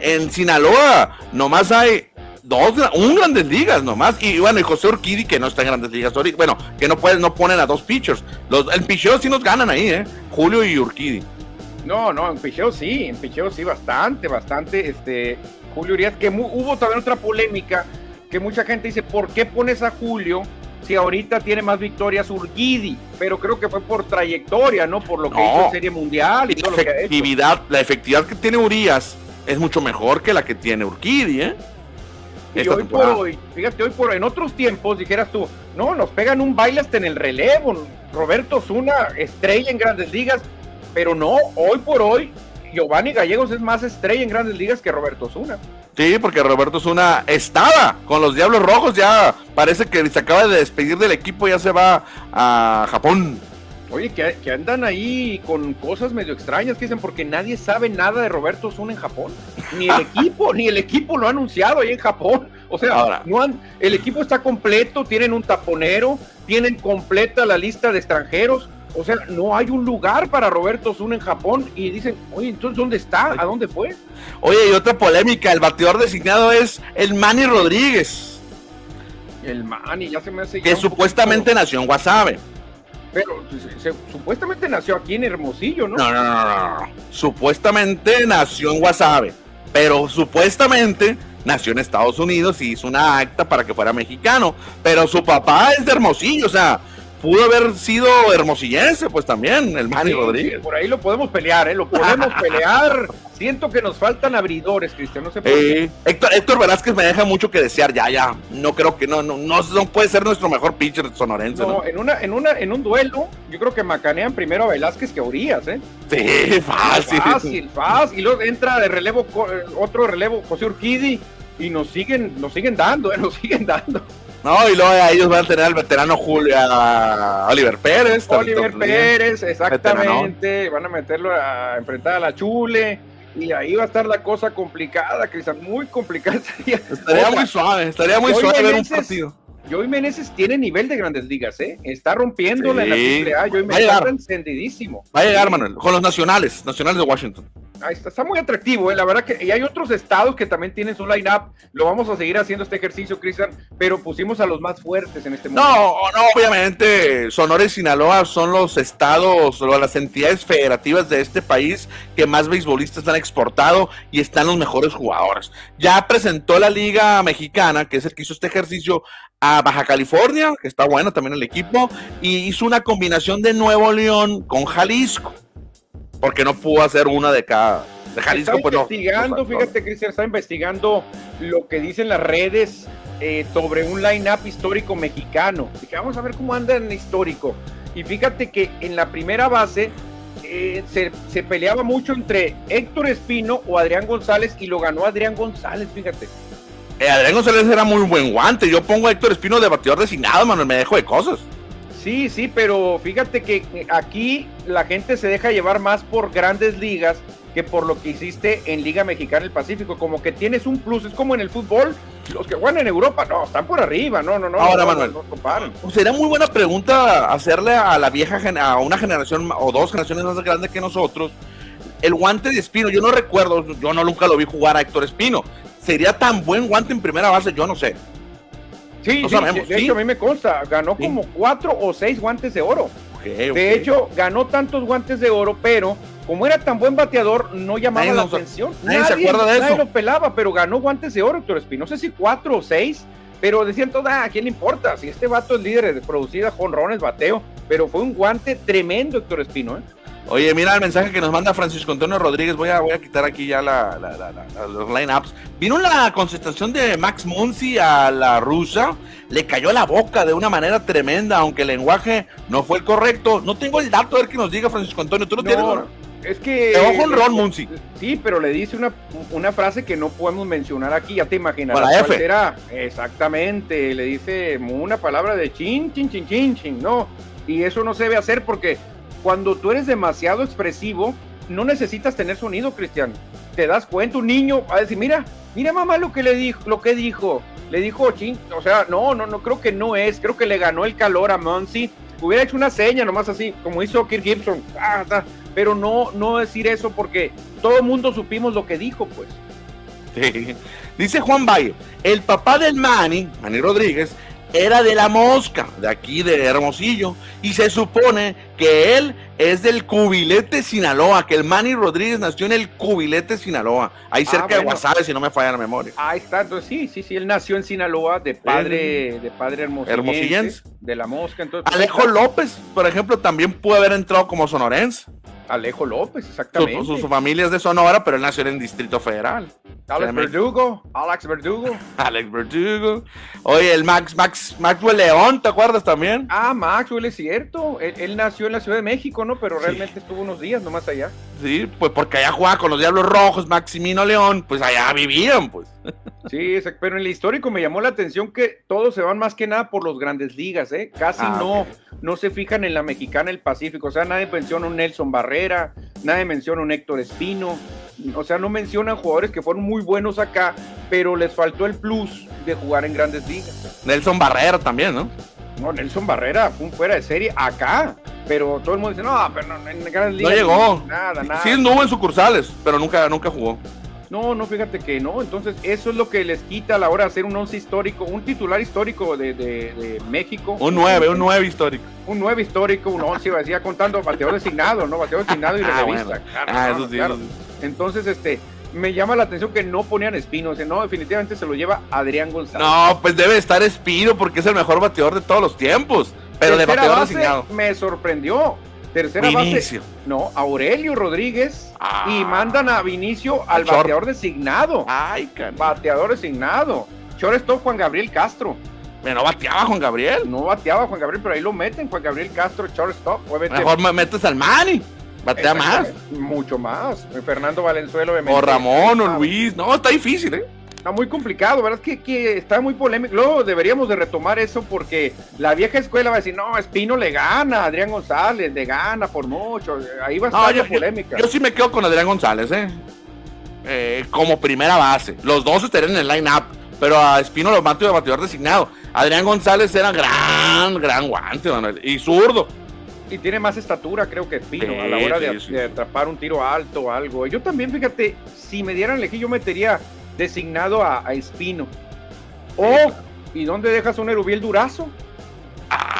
En Sinaloa nomás hay dos, un grandes ligas nomás. Y bueno, y José Urquidi, que no está en grandes ligas Bueno, que no pueden, no ponen a dos pitchers. Los, el picheo sí nos ganan ahí, ¿eh? Julio y Urquidi. No, no, en picheo sí, en picheo sí, bastante, bastante. Este, Julio Urias, que hubo también otra polémica, que mucha gente dice, ¿por qué pones a Julio si ahorita tiene más victorias Urquidi? Pero creo que fue por trayectoria, ¿no? Por lo que hizo en Serie Mundial y, todo la efectividad, La efectividad que tiene Urias es mucho mejor que la que tiene Urquidi, ¿eh? Y hoy por hoy, fíjate, hoy por hoy, en otros tiempos dijeras tú, no, nos pegan un baile hasta en el relevo. Roberto Zuna, estrella en grandes ligas, pero no, hoy por hoy, Giovanni Gallegos es más estrella en grandes ligas que Roberto Zuna. Sí, porque Roberto Zuna estaba con los Diablos Rojos, ya parece que se acaba de despedir del equipo, ya se va a Japón. Oye, que, andan ahí con cosas medio extrañas que dicen porque nadie sabe nada de Roberto Zuna en Japón. Ni el equipo, ni el equipo lo ha anunciado ahí en Japón. O sea, no han, el equipo está completo, tienen un taponero, tienen completa la lista de extranjeros. O sea, no hay un lugar para Roberto Zuna en Japón y dicen, oye, entonces ¿dónde está? ¿A dónde fue? Oye, y otra polémica, el bateador designado es el Manny Rodríguez. El Manny, ya se me hace... Que supuestamente nació en Guasave. Pero supuestamente nació aquí en Hermosillo, ¿no? No, no, no, no. Supuestamente nació en Guasave, pero supuestamente nació en Estados Unidos y hizo una acta para que fuera mexicano. Pero su papá es de Hermosillo, o sea, pudo haber sido hermosillense, pues también, el Manny Rodríguez. por ahí lo podemos pelear, ¿eh? Lo podemos pelear. Siento que nos faltan abridores, Cristian, no sé por qué. Héctor, Héctor Velázquez me deja mucho que desear, ya, ya. No creo que no, no, no, puede ser nuestro mejor pitcher sonorense. No, En, una, en, una, en un duelo, yo creo que macanean primero a Velázquez que a Urias, ¿eh? Sí, fácil. Fácil, fácil. Y luego entra de relevo, otro relevo, José Urquidi, y nos siguen, nos siguen dando, ¿eh? Nos siguen dando. No, y luego ellos van a tener al veterano Julio, a Oliver Pérez. Oliver Pérez, exactamente. Van a meterlo a enfrentar a la Chule. Y ahí va a estar la cosa complicada, Cristian, muy complicada. Estaría muy suave, estaría muy suave ver un partido. Joey Meneses tiene nivel de grandes ligas, ¿eh? Está rompiéndola en la AAA. Joey Meneses está encendidísimo. Va a llegar, Manuel, con los nacionales, nacionales de Washington. Ahí está, está muy atractivo, ¿eh? la verdad que y hay otros estados que también tienen su line-up. Lo vamos a seguir haciendo este ejercicio, Cristian, pero pusimos a los más fuertes en este momento. No, no, obviamente, Sonora y Sinaloa son los estados o las entidades federativas de este país que más beisbolistas han exportado y están los mejores jugadores. Ya presentó la Liga Mexicana, que es el que hizo este ejercicio, a Baja California, que está bueno también el equipo, y hizo una combinación de Nuevo León con Jalisco porque no pudo hacer una de cada. De Jalisco, está pues investigando, fíjate, Cristian, está investigando lo que dicen las redes eh, sobre un line-up histórico mexicano. Dije, vamos a ver cómo anda en histórico. Y fíjate que en la primera base eh, se, peleaba mucho entre Héctor Espino o Adrián González y lo ganó Adrián González, fíjate. Eh, Adrián González era muy buen guante. Yo pongo a Héctor Espino de bateador designado, Manuel, me dejo de cosas. Sí, sí, pero fíjate que aquí la gente se deja llevar más por grandes ligas que por lo que hiciste en Liga Mexicana del Pacífico. Como que tienes un plus, es como en el fútbol. Los que juegan en Europa, no, están por arriba, no, no, no. Ahora, Manuel, no, sería muy buena pregunta hacerle a la vieja, a una generación o dos generaciones más grandes que nosotros, el guante de Espino. Yo no recuerdo, yo no nunca lo vi jugar a Héctor Espino. ¿Sería tan buen guante en primera base? Yo no sé. Sí, de hecho a mí me consta, ganó como cuatro o seis guantes de oro. de hecho, ganó tantos guantes de oro, pero como era tan buen bateador, no llamaba la atención. Nadie, se acuerda de nadie lo pelaba, pero ganó guantes de oro, Héctor Espino. No sé si cuatro o seis, pero decían todos, ah, ¿a quién le importa? Si este vato es líder de producida, jonrones, bateo, pero fue un guante tremendo, Héctor Espino, ¿eh? Oye, mira el mensaje que nos manda Francisco Antonio Rodríguez. Voy a, voy a quitar aquí ya la, los lineups. Vino la concentración de Max Muncy a la rusa. Le cayó la boca de una manera tremenda, aunque el lenguaje no fue el correcto. No tengo el dato, a ver qué nos diga Francisco Antonio. ¿Tú lo tienes? Es que. Te con Ron Muncy. Sí, pero le dice una, una, frase que no podemos mencionar aquí, ya te imaginas. La F. Exactamente, le dice una palabra de chin, chin, chin, chin, chin, no. Y eso no se debe hacer porque cuando tú eres demasiado expresivo, no necesitas tener sonido, Cristian. Te das cuenta, un niño va a decir, mira, mira mamá lo que le dijo, lo que dijo. Le dijo, ching, o sea, no, no, no, creo que no es, creo que le ganó el calor a Muncy. Hubiera hecho una seña nomás así, como hizo Kirk Gibson, ah, pero no, no decir eso porque todo el mundo supimos lo que dijo, pues. Dice Juan Valle, el papá del Manny, Manny Rodríguez, era de la mosca, de aquí de Hermosillo, y se supone que él es del Cubilete Sinaloa, que el Manny Rodríguez nació en el Cubilete Sinaloa, ahí ah, cerca de Guasave, si no me falla la memoria. Ahí está, entonces sí, sí, sí, él nació en Sinaloa de padre, de padre hermosillense, de la mosca. Entonces, Alejo López, por ejemplo, también pudo haber entrado como sonorense. Alejo López, exactamente. Su, familia es de Sonora, pero él nació en el Distrito Federal. Alex Verdugo, Alex Verdugo. Alex Verdugo. Oye, el Max, Max, Maxwell León, ¿te acuerdas también? Ah, Maxwell es cierto. Él, nació en la Ciudad de México, ¿no? Pero realmente estuvo unos días nomás allá. Sí, pues porque allá jugaba con los Diablos Rojos, Maximino León, pues allá vivían, pues. Sí, pero en el histórico me llamó la atención que todos se van más que nada por los grandes ligas, ¿eh? Casi ah, no, no se fijan en la mexicana el Pacífico. O sea, nadie menciona un Nelson Barrera, nadie menciona un Héctor Espino. O sea, no mencionan jugadores que fueron muy buenos acá, pero les faltó el plus de jugar en grandes ligas. Nelson Barrera también, ¿no? No, Nelson Barrera fue un fuera de serie acá, pero todo el mundo dice, no, pero no, en grandes ligas. No llegó. Nada, nada. Sí, estuvo en sucursales, pero nunca, nunca jugó. No, no, fíjate que no. Entonces, eso es lo que les quita a la hora de hacer un once histórico, un titular histórico de, de, México. Un nueve, un nueve histórico. Un nueve histórico, un once, decía contando bateador designado, ¿no? Bateador designado y de ah, revista. ah, eso sí, Entonces, este, me llama la atención que no ponían Espino. O sea, no, definitivamente se lo lleva Adrián González. No, pues debe estar Espino porque es el mejor bateador de todos los tiempos. Pero de bateador designado. Me sorprendió. Tercera base. No, Aurelio Rodríguez. y ah. mandan a Vinicio al bateador designado. Ay, Bateador designado. Shortstop Juan Gabriel Castro. Pero no bateaba Juan Gabriel. No bateaba Juan Gabriel, pero ahí lo meten. Juan Gabriel Castro, shortstop. Mejor me metes al Manny. Batea más. Mucho más. Fernando Valenzuelo. O Ramón, o Luis. No, está difícil, ¿eh? Está muy complicado, ¿verdad? Que, que está muy polémico. Luego deberíamos de retomar eso porque la vieja escuela va a decir, no, Espino le gana, Adrián González le gana por mucho. Ahí va a estar la polémica. Yo, sí me quedo con Adrián González, ¿eh? ¿eh? como primera base. Los dos estarían en el line-up, pero a Espino lo mato de batidor designado. Adrián González era gran, gran guante, Manuel, y zurdo. Y tiene más estatura, creo que Espino, a la hora de, atrapar un tiro alto o algo. Yo también, fíjate, si me dieran elegir, yo metería designado a, Espino. O, ¿y dónde dejas un Erubiel Durazo?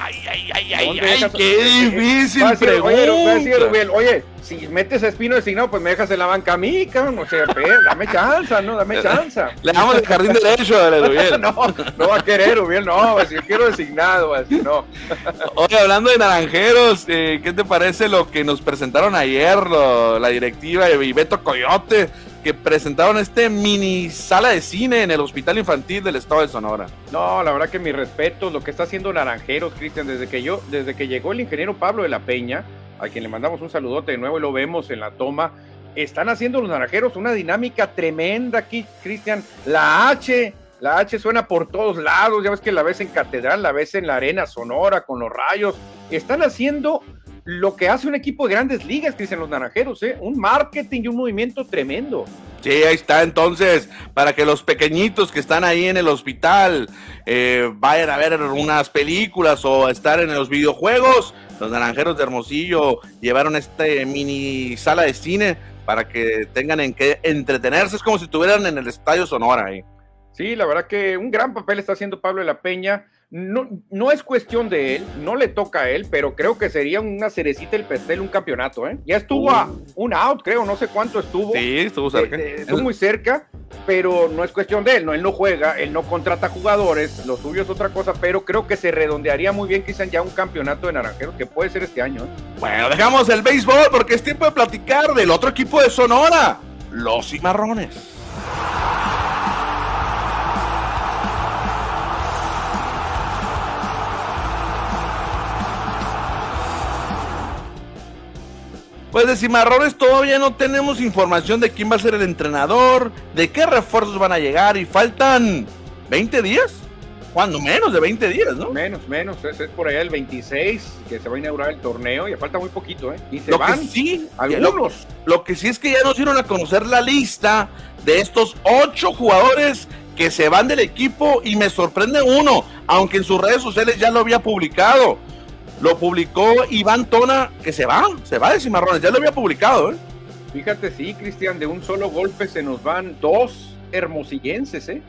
Ay, ay, ay, ay, ay qué difícil pregunta. Oye, si metes a Espino designado, pues me dejas en la banca a mí, cabrón. O sea, dame chance, ¿no? Dame chance. Le damos el jardín derecho a Erubiel. no, no va a querer Erubiel, no. Si yo quiero designado, así no. Oye, hablando de naranjeros, eh, ¿qué te parece lo que nos presentaron ayer la directiva de Beto Coyote? Presentaron este mini sala de cine en el Hospital Infantil del Estado de Sonora. No, la verdad que mi respeto, lo que está haciendo Naranjeros, Cristian, desde que yo, desde que llegó el ingeniero Pablo de la Peña, a quien le mandamos un saludote de nuevo y lo vemos en la toma, están haciendo los naranjeros una dinámica tremenda aquí, Cristian. La H, la H suena por todos lados, ya ves que la ves en Catedral, la ves en la Arena Sonora con los rayos. Están haciendo lo que hace un equipo de grandes ligas, que dicen los naranjeros, ¿eh? un marketing y un movimiento tremendo. Sí, ahí está entonces, para que los pequeñitos que están ahí en el hospital eh, vayan a ver unas películas o estar en los videojuegos, los naranjeros de Hermosillo llevaron este mini sala de cine para que tengan en qué entretenerse, es como si estuvieran en el Estadio Sonora ahí. Sí, la verdad que un gran papel está haciendo Pablo de la Peña no, no es cuestión de él, no le toca a él, pero creo que sería una cerecita el pastel un campeonato, ¿eh? Ya estuvo a un out, creo, no sé cuánto estuvo. Sí, estuvo cerca. Eh, eh, estuvo muy cerca, pero no es cuestión de él, no, él no juega, él no contrata jugadores, lo suyo es otra cosa, pero creo que se redondearía muy bien quizás ya un campeonato de naranjeros, que puede ser este año. ¿eh? Bueno, dejamos el béisbol porque es tiempo de platicar del otro equipo de Sonora, los Cimarrones. Pues de Cimarrones todavía no tenemos información de quién va a ser el entrenador, de qué refuerzos van a llegar y faltan 20 días. Cuando menos de 20 días, ¿no? Menos, menos. Es, por allá el 26 que se va a inaugurar el torneo y falta muy poquito, ¿eh? Y se van sí, algunos. Lo, que sí es que ya nos dieron a conocer la lista de estos ocho jugadores que se van del equipo y me sorprende uno, aunque en sus redes sociales ya lo había publicado lo publicó Iván Tona, que se va, se va de Cimarrones, ya lo había publicado, ¿eh? Fíjate, sí, Cristian, de un solo golpe se nos van dos hermosillenses, ¿eh?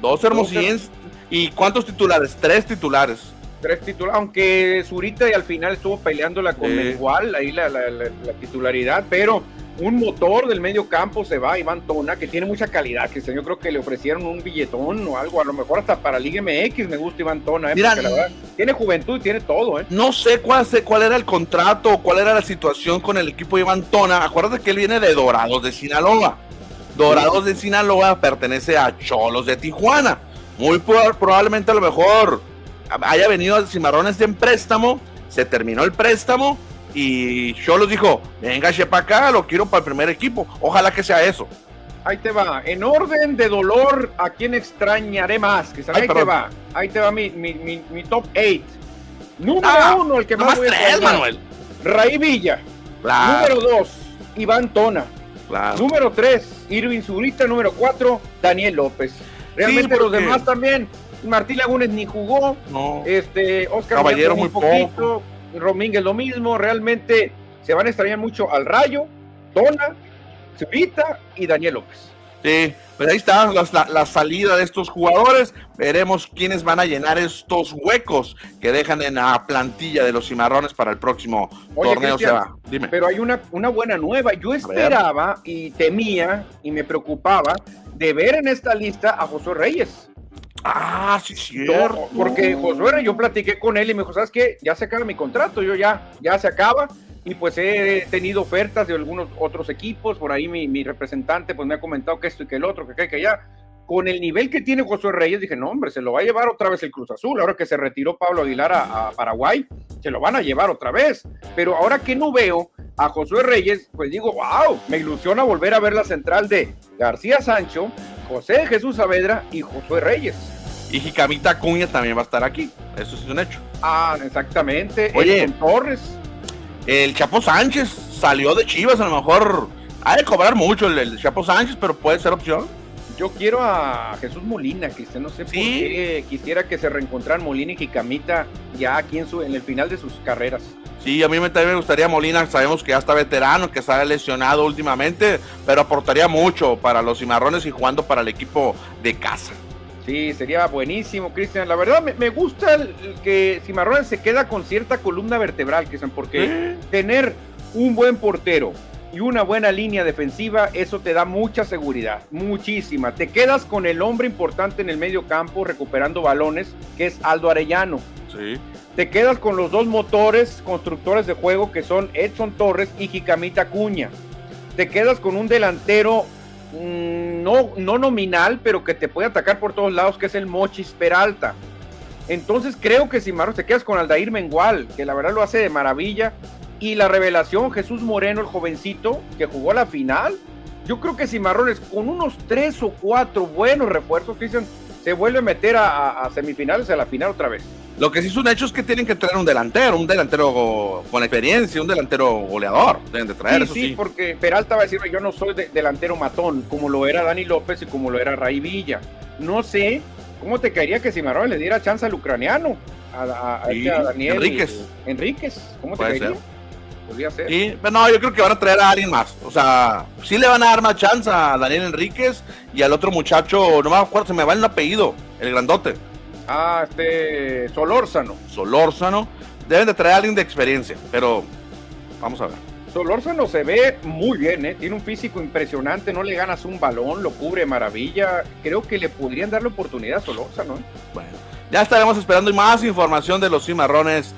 Dos hermosillenses. ¿Y cuántos titulares? Tres titulares. Tres titulares, aunque Zurita y al final estuvo peleándola con el igual, ahí la, la titularidad, pero un motor del medio campo se va, Iván Tona, que tiene mucha calidad, que yo creo que le ofrecieron un billetón o algo, a lo mejor hasta para Liga MX me gusta Iván Tona, ¿eh? tiene juventud y tiene todo. ¿eh? No sé cuál, cuál era el contrato o cuál era la situación con el equipo de Iván Tona, acuérdate que él viene de Dorados de Sinaloa. Dorados de Sinaloa pertenece a Cholos de Tijuana. Muy probablemente a lo mejor haya venido a Cimarrones en préstamo, se terminó el préstamo y Cholos dijo, venga, para acá, lo quiero para el primer equipo. Ojalá que sea eso. Ahí te va. En orden de dolor, ¿a quién extrañaré más? Que ahí te va. Ahí te va mi, mi, top 8. Número ah, uno, el que más, voy a Manuel. Raí Villa. Número dos, Iván Tona. Número tres, Irving Zurita. Número cuatro, Daniel López. Realmente los demás también. Martín Lagunes ni jugó. No. Este, Oscar Caballero muy poquito. Romínguez lo mismo, realmente se van a extrañar mucho al Rayo, Tona, Zurita y Daniel López. Sí, pues ahí está la, salida de estos jugadores. Veremos quiénes van a llenar estos huecos que dejan en la plantilla de los cimarrones para el próximo torneo. Se va. Dime. Pero hay una, una buena nueva. Yo esperaba y temía y me preocupaba de ver en esta lista a José Reyes. Ah, sí, cierto. porque Josué, yo platiqué con él y me dijo, ¿sabes qué? Ya se acaba mi contrato, yo ya, ya se acaba. Y pues he tenido ofertas de algunos otros equipos, por ahí mi, representante pues me ha comentado que esto y que el otro, que que, que ya. Con el nivel que tiene Josué Reyes, dije, no, hombre, se lo va a llevar otra vez el Cruz Azul. Ahora que se retiró Pablo Aguilar a, Paraguay, se lo van a llevar otra vez. Pero ahora que no veo a Josué Reyes, pues digo, wow, me ilusiona volver a ver la central de García Sancho, José Jesús Saavedra y Josué Reyes. Y Jicamita Cuña también va a estar aquí. Eso es un hecho. Ah, exactamente. Oye, Torres. El Chapo Sánchez salió de Chivas, a lo mejor ha de cobrar mucho el, el Chapo Sánchez, pero puede ser opción. Yo quiero a Jesús Molina, que usted no sé por qué quisiera que se reencontraran Molina y Jicamita ya aquí en, su, en el final de sus carreras. Sí, a mí también me gustaría Molina, sabemos que ya está veterano, que ha lesionado últimamente, pero aportaría mucho para los cimarrones y jugando para el equipo de casa. Sí, sería buenísimo, Cristian. La verdad, me, gusta el, que Cimarrones se queda con cierta columna vertebral, Cristian, porque tener un buen portero, y una buena línea defensiva, eso te da mucha seguridad, muchísima. Te quedas con el hombre importante en el medio campo recuperando balones, que es Aldo Arellano. Sí. Te quedas con los dos motores constructores de juego que son Edson Torres y Jicamita Cuña. Te quedas con un delantero mm, no, no nominal, pero que te puede atacar por todos lados, que es el Mochis Peralta. Entonces creo que si Marros te quedas con Aldair Mengual, que la verdad lo hace de maravilla, y la revelación, Jesús Moreno, el jovencito, que jugó la final. Yo creo que Cimarrones, con unos tres o cuatro buenos refuerzos, Cristian, se vuelve a meter a, semifinales, a la final otra vez. Lo que sí es un hecho es que tienen que traer un delantero, un delantero con experiencia, un delantero goleador. Deben de traer, sí, sí, porque Peralta va a decir, yo no soy delantero matón, como lo era Dani López y como lo era Ray Villa. No sé cómo te caería que Cimarrones le diera chance al ucraniano, a, este, Daniel Enríquez. Enríquez, ¿cómo te caería? Podría ser. Sí, pero no, yo creo que van a traer a alguien más. O sea, sí le van a dar más chance a Daniel Enríquez y al otro muchacho, no me acuerdo, se me va el apellido, el grandote. Ah, este, Solórzano. Solórzano. Deben de traer a alguien de experiencia, pero vamos a ver. Solórzano se ve muy bien, ¿eh? tiene un físico impresionante, no le ganas un balón, lo cubre maravilla. Creo que le podrían dar la oportunidad a Solórzano. ¿eh? Bueno, ya estaremos esperando más información de los cimarrones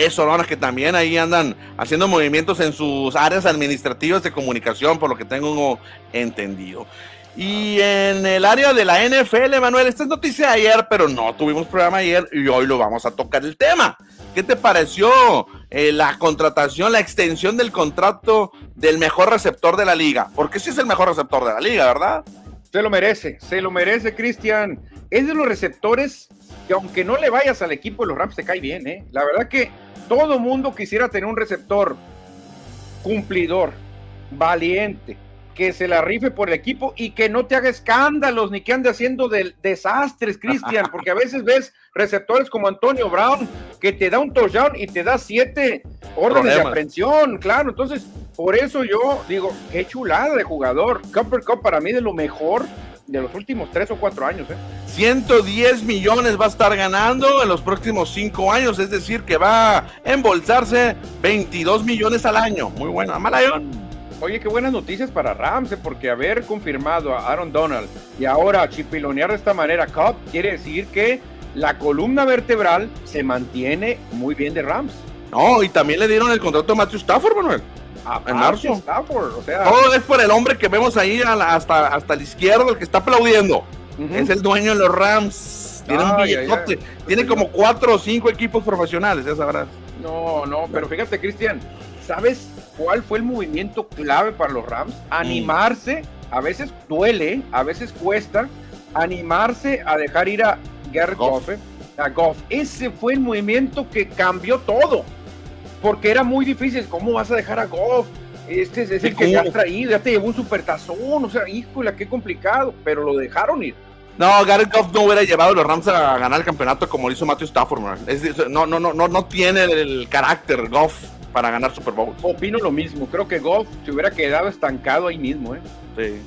de Sonora que también ahí andan haciendo movimientos en sus áreas administrativas de comunicación, por lo que tengo entendido. Y en el área de la NFL, Manuel, esta es noticia de ayer, pero no tuvimos programa ayer y hoy lo vamos a tocar el tema. ¿Qué te pareció eh, la contratación, la extensión del contrato del mejor receptor de la liga? Porque sí es el mejor receptor de la liga, ¿verdad? Se lo merece, se lo merece, Cristian. Es de los receptores que aunque no le vayas al equipo de los Rams, te cae bien, ¿eh? La verdad que todo mundo quisiera tener un receptor cumplidor, valiente, que se la rife por el equipo y que no te haga escándalos ni que ande haciendo desastres, Cristian, porque a veces ves receptores como Antonio Brown que te da un touchdown y te da siete órdenes de aprehensión, claro, entonces por eso yo digo, qué chulada de jugador, Copper Cup para mí de lo mejor de los últimos tres o cuatro años. ¿eh? 110 millones va a estar ganando en los próximos cinco años, es decir, que va a embolsarse 22 millones al año. Muy buena, Malayón. Oye, qué buenas noticias para Ramsey, porque haber confirmado a Aaron Donald y ahora chipilonear de esta manera Cobb quiere decir que la columna vertebral se mantiene muy bien de Rams. No, y también le dieron el contrato a Matthew Stafford, Manuel en marzo. o sea, Todo es por el hombre que vemos ahí hasta, hasta la izquierda, el que está aplaudiendo. Es el dueño de los Rams. Tiene un billetote. Tiene como cuatro o cinco equipos profesionales, ya sabrás. No, no, pero fíjate, Cristian, ¿sabes cuál fue el movimiento clave para los Rams? Animarse, a veces duele, a veces cuesta, animarse a dejar ir a Gary Goff. ¿eh? A Goff. Ese fue el movimiento que cambió todo porque era muy difícil. ¿Cómo vas a dejar a Goff? Este es, el que te ha traído, ya te llevó un supertazón, o sea, híjole, qué complicado, pero lo dejaron ir. No, Garrett Goff no hubiera llevado a los Rams a ganar el campeonato como lo hizo Matthew Stafford, no, no, no, no, no tiene el carácter Goff para ganar Super Bowl. Opino lo mismo, creo que Goff se hubiera quedado estancado ahí mismo, ¿eh? Sí.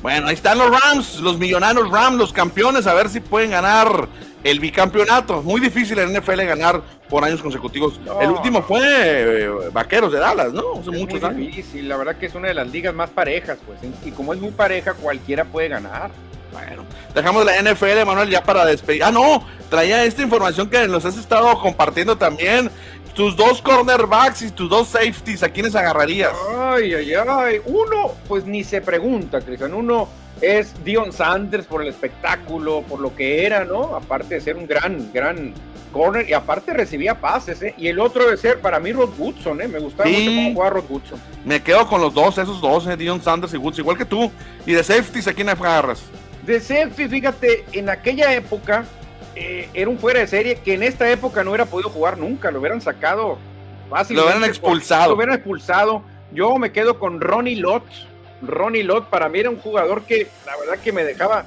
Bueno, ahí están los Rams, los millonarios Rams, los campeones, a ver si pueden ganar el bicampeonato. Muy difícil en NFL ganar por años consecutivos. El último fue eh, Vaqueros de Dallas, ¿no? Hace es muy difícil, la verdad que es una de las ligas más parejas, pues. Y como es muy pareja, cualquiera puede ganar. Bueno, dejamos la NFL, Manuel, ya para despedir. Ah, no, traía esta información que nos has estado compartiendo también. Tus dos cornerbacks y tus dos safeties, ¿a quiénes agarrarías? Ay, ay, ay. Uno, pues ni se pregunta, Cristian. Uno es Dion Sanders por el espectáculo, por lo que era, ¿no? Aparte de ser un gran, gran corner y aparte recibía pases, ¿eh? Y el otro de ser para mí Rod Woodson, ¿eh? Me gustaba mucho cómo jugaba Rod Woodson. Me quedo con los dos, esos dos, ¿eh? Dion Sanders y Woodson, igual que tú. Y de safeties, ¿a quién agarras? De safety, fíjate, en aquella época eh, era un fuera de serie que en esta época no hubiera podido jugar nunca, lo hubieran sacado fácil. Lo hubieran expulsado. Lo hubieran expulsado. Yo me quedo con Ronnie Lott. Ronnie Lott para mí era un jugador que la verdad que me dejaba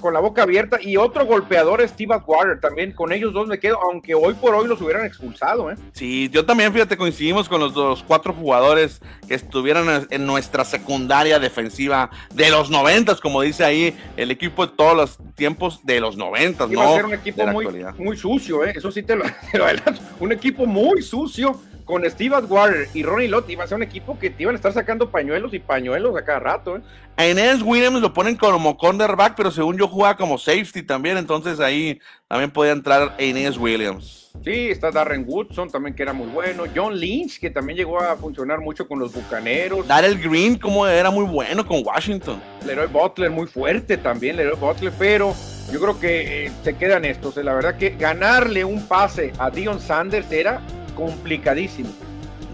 con la boca abierta y otro golpeador Steve Atwater también con ellos dos me quedo aunque hoy por hoy los hubieran expulsado ¿eh? sí yo también fíjate coincidimos con los dos cuatro jugadores que estuvieron en nuestra secundaria defensiva de los noventas como dice ahí el equipo de todos los tiempos de los noventas no a ser un equipo muy, muy sucio ¿eh? eso sí te lo, te lo adelanto un equipo muy sucio con Steve Atwater y Ronnie Lott iba a ser un equipo que te iban a estar sacando pañuelos y pañuelos a cada rato. ¿eh? A Inés Williams lo ponen como cornerback, pero según yo jugaba como safety también, entonces ahí también podía entrar Inés Williams. Sí, está Darren Woodson también que era muy bueno, John Lynch que también llegó a funcionar mucho con los Bucaneros. Darrell Green como era muy bueno con Washington. Leroy Butler muy fuerte también, Leroy Butler, pero yo creo que eh, se quedan estos. Eh, la verdad que ganarle un pase a Dion Sanders era complicadísimo.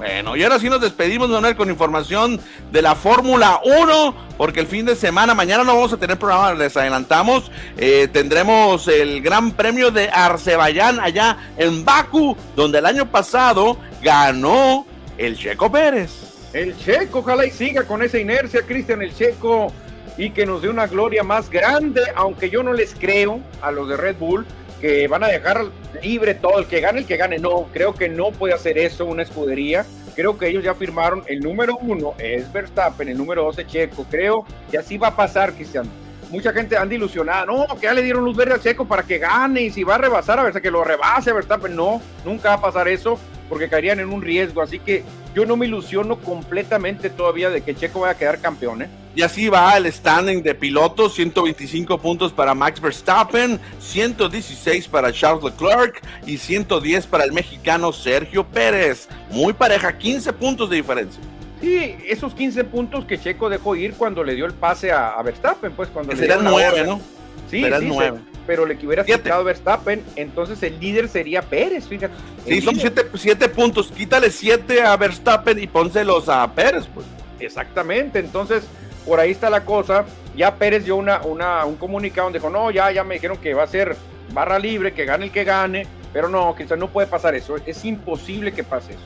Bueno, y ahora sí nos despedimos, Manuel, con información de la Fórmula 1, porque el fin de semana, mañana no vamos a tener programa, les adelantamos, eh, tendremos el Gran Premio de Arcebayán allá en Baku, donde el año pasado ganó el Checo Pérez. El Checo, ojalá y siga con esa inercia, Cristian, el Checo, y que nos dé una gloria más grande, aunque yo no les creo a los de Red Bull, que van a dejar libre todo, el que gane, el que gane. No, creo que no puede hacer eso una escudería. Creo que ellos ya firmaron el número uno es Verstappen, el número dos es Checo. Creo que así va a pasar, Cristian. Mucha gente anda ilusionada, no, que ya le dieron luz verde a Checo para que gane y si va a rebasar, a ver, que lo rebase Verstappen. No, nunca va a pasar eso porque caerían en un riesgo. Así que yo no me ilusiono completamente todavía de que Checo vaya a quedar campeón. ¿eh? Y así va el standing de pilotos, 125 puntos para Max Verstappen, 116 para Charles Leclerc y 110 para el mexicano Sergio Pérez. Muy pareja, 15 puntos de diferencia. Sí, esos 15 puntos que Checo dejó ir cuando le dio el pase a, Verstappen, pues cuando le dio 9, ¿no? Sí, sí, 9 pero le que hubiera quitado Verstappen, entonces el líder sería Pérez, fíjate. Sí, son siete, puntos, quítale siete a Verstappen y pónselos a Pérez, pues. Exactamente, entonces por ahí está la cosa. Ya Pérez dio una, una, un comunicado donde dijo, no, ya, ya me dijeron que va a ser barra libre, que gane el que gane, pero no, quizás no puede pasar eso, es imposible que pase eso.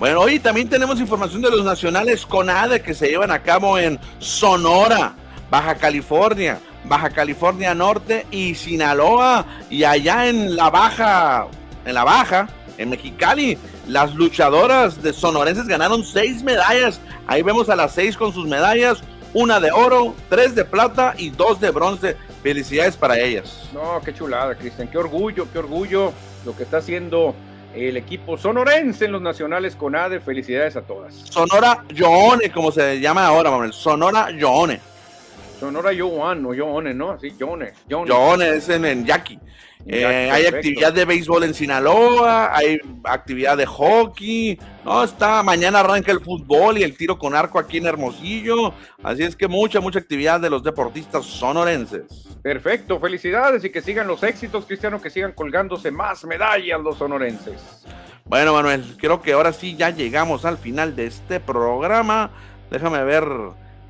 Bueno, hoy también tenemos información de los nacionales CONADE que se llevan a cabo en Sonora, Baja California. Baja California Norte y Sinaloa. Y allá en la Baja, en la Baja, en Mexicali, las luchadoras de sonorenses ganaron seis medallas. Ahí vemos a las seis con sus medallas, una de oro, tres de plata y dos de bronce. Felicidades para ellas. No, qué chulada, Cristian. Qué orgullo, qué orgullo lo que está haciendo el equipo sonorense en los nacionales con ADE. Felicidades a todas. Sonora Joone, como se llama ahora, Manuel. Sonora Joone. Sonora Joan, no Joone, ¿no? Sí, Joone. Joone es en, en Yaqui. Eh, hay actividad de béisbol en Sinaloa, hay actividad de hockey. No, está, mañana arranca el fútbol y el tiro con arco aquí en Hermosillo. Así es que mucha, mucha actividad de los deportistas sonorenses. Perfecto, felicidades y que sigan los éxitos, Cristiano, que sigan colgándose más medallas los sonorenses. Bueno, Manuel, creo que ahora sí ya llegamos al final de este programa. Déjame ver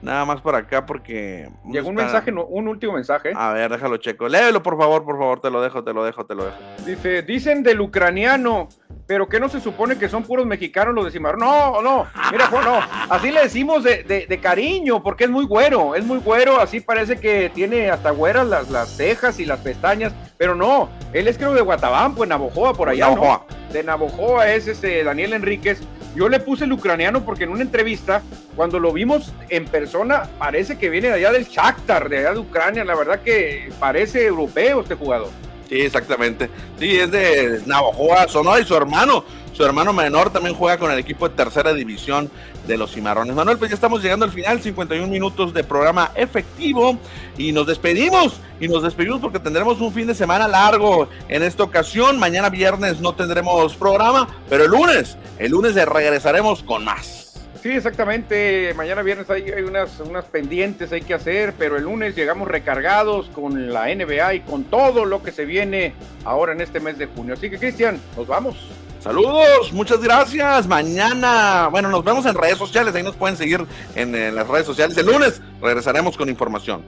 Nada más por acá porque... Llegó un mensaje, un último mensaje. A ver, déjalo checo. Léelo, por favor, por favor, te lo dejo, te lo dejo, te lo dejo. Dice, dicen del ucraniano, pero que no se supone que son puros mexicanos los de Cimarrón. No, no, mira, no, así le decimos de, cariño, porque es muy güero, es muy güero, así parece que tiene hasta güeras las, las cejas y las pestañas, pero no, él es creo de Guatabampo, pues Navojoa, por allá, ¿no? De Navojoa es este Daniel Enríquez yo le puse el ucraniano porque en una entrevista, cuando lo vimos en persona, parece que viene de allá del Shakhtar, de allá de Ucrania. La verdad que parece europeo este jugador. Sí, exactamente. Sí, es de Navajoa, Sonora y su hermano. Su hermano menor también juega con el equipo de tercera división de los Cimarrones. Manuel, pues ya estamos llegando al final, 51 minutos de programa efectivo y nos despedimos. Y nos despedimos porque tendremos un fin de semana largo en esta ocasión. Mañana viernes no tendremos programa, pero el lunes, el lunes regresaremos con más. Sí, exactamente. Mañana viernes hay, unas, unas pendientes hay que hacer, pero el lunes llegamos recargados con la NBA y con todo lo que se viene ahora en este mes de junio. Así que, Cristian, nos vamos. Saludos, muchas gracias. Mañana, bueno, nos vemos en redes sociales, ahí nos pueden seguir en las redes sociales. El lunes regresaremos con información.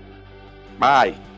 Bye.